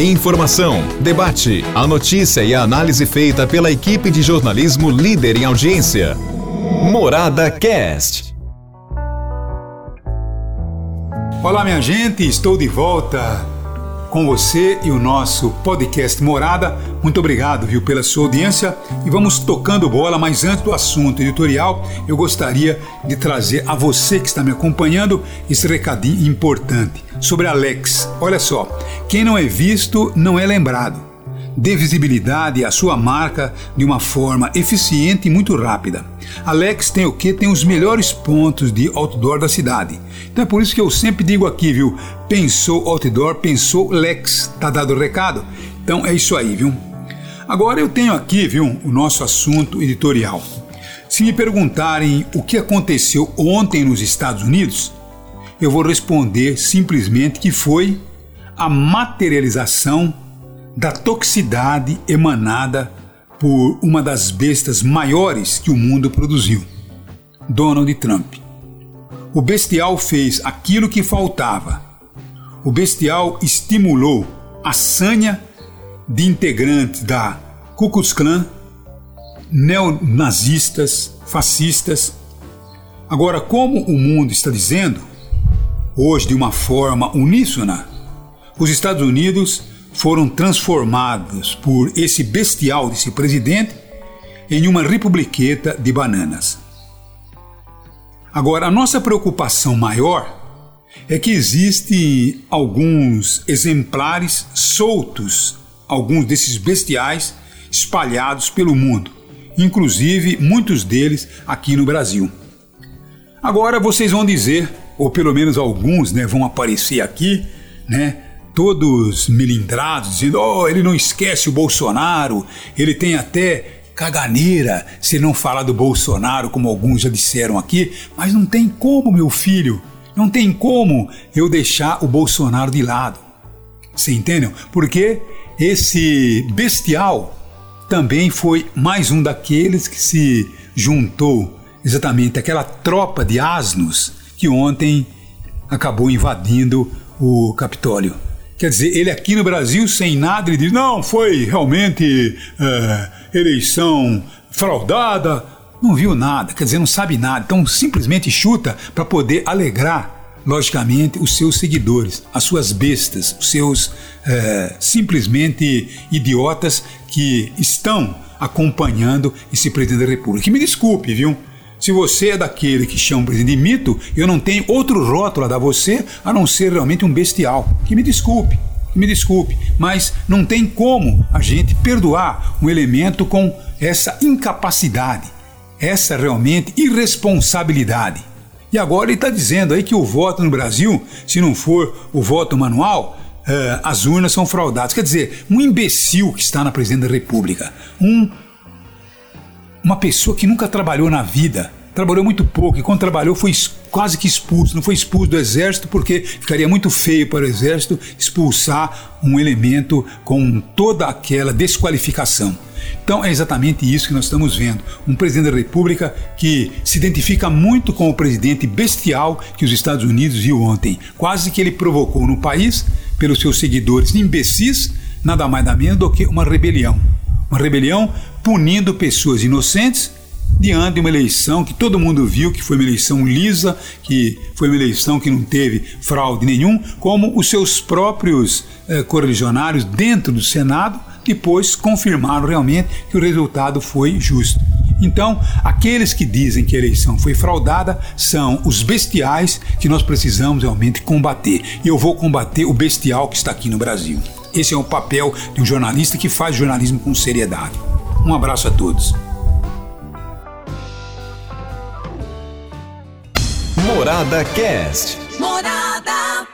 Informação, debate, a notícia e a análise feita pela equipe de jornalismo líder em audiência. Morada Cast. Olá, minha gente, estou de volta com você e o nosso podcast Morada. Muito obrigado, viu, pela sua audiência e vamos tocando bola, mas antes do assunto editorial, eu gostaria de trazer a você que está me acompanhando esse recadinho importante sobre Alex. Olha só, quem não é visto não é lembrado dê visibilidade à sua marca de uma forma eficiente e muito rápida. Alex tem o que? Tem os melhores pontos de outdoor da cidade. Então é por isso que eu sempre digo aqui, viu? Pensou outdoor, pensou Lex. Tá dado o recado? Então é isso aí, viu? Agora eu tenho aqui, viu, o nosso assunto editorial. Se me perguntarem o que aconteceu ontem nos Estados Unidos, eu vou responder simplesmente que foi a materialização da toxicidade emanada por uma das bestas maiores que o mundo produziu, Donald Trump. O bestial fez aquilo que faltava. O bestial estimulou a sanha de integrantes da Ku Klux Klan, neonazistas, fascistas. Agora, como o mundo está dizendo, hoje de uma forma uníssona, os Estados Unidos foram transformados por esse bestial desse presidente em uma republiqueta de bananas. Agora, a nossa preocupação maior é que existem alguns exemplares soltos, alguns desses bestiais espalhados pelo mundo, inclusive muitos deles aqui no Brasil. Agora vocês vão dizer, ou pelo menos alguns, né, vão aparecer aqui, né, todos melindrados, dizendo: oh, ele não esquece o Bolsonaro, ele tem até caganeira se não falar do Bolsonaro, como alguns já disseram aqui, mas não tem como, meu filho, não tem como eu deixar o Bolsonaro de lado. Você entendem? Porque esse bestial também foi mais um daqueles que se juntou exatamente aquela tropa de asnos que ontem acabou invadindo o Capitólio. Quer dizer, ele aqui no Brasil, sem nada, ele diz: não, foi realmente é, eleição fraudada. Não viu nada, quer dizer, não sabe nada. Então simplesmente chuta para poder alegrar, logicamente, os seus seguidores, as suas bestas, os seus é, simplesmente idiotas que estão acompanhando esse presidente da República. Que me desculpe, viu? Se você é daquele que chama o presidente de mito, eu não tenho outro rótulo a dar você a não ser realmente um bestial. Que me desculpe, que me desculpe, mas não tem como a gente perdoar um elemento com essa incapacidade, essa realmente irresponsabilidade. E agora ele está dizendo aí que o voto no Brasil, se não for o voto manual, uh, as urnas são fraudadas. Quer dizer, um imbecil que está na presidência da República, um uma pessoa que nunca trabalhou na vida, trabalhou muito pouco e quando trabalhou foi quase que expulso. Não foi expulso do exército porque ficaria muito feio para o exército expulsar um elemento com toda aquela desqualificação. Então é exatamente isso que nós estamos vendo. Um presidente da República que se identifica muito com o presidente bestial que os Estados Unidos viu ontem. Quase que ele provocou no país, pelos seus seguidores imbecis, nada mais nada menos do que uma rebelião. Uma rebelião punindo pessoas inocentes diante de uma eleição que todo mundo viu que foi uma eleição lisa, que foi uma eleição que não teve fraude nenhum, como os seus próprios eh, correligionários dentro do Senado depois confirmaram realmente que o resultado foi justo. Então, aqueles que dizem que a eleição foi fraudada são os bestiais que nós precisamos realmente combater. E eu vou combater o bestial que está aqui no Brasil. Esse é o papel de um jornalista que faz jornalismo com seriedade. Um abraço a todos. Morada Cast. Morada.